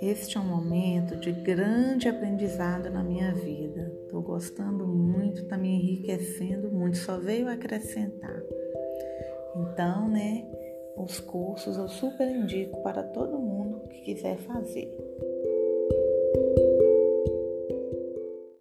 Este é um momento de grande aprendizado na minha vida. Estou gostando muito, está me enriquecendo muito, só veio acrescentar. Então, né, os cursos eu super indico para todo mundo que quiser fazer.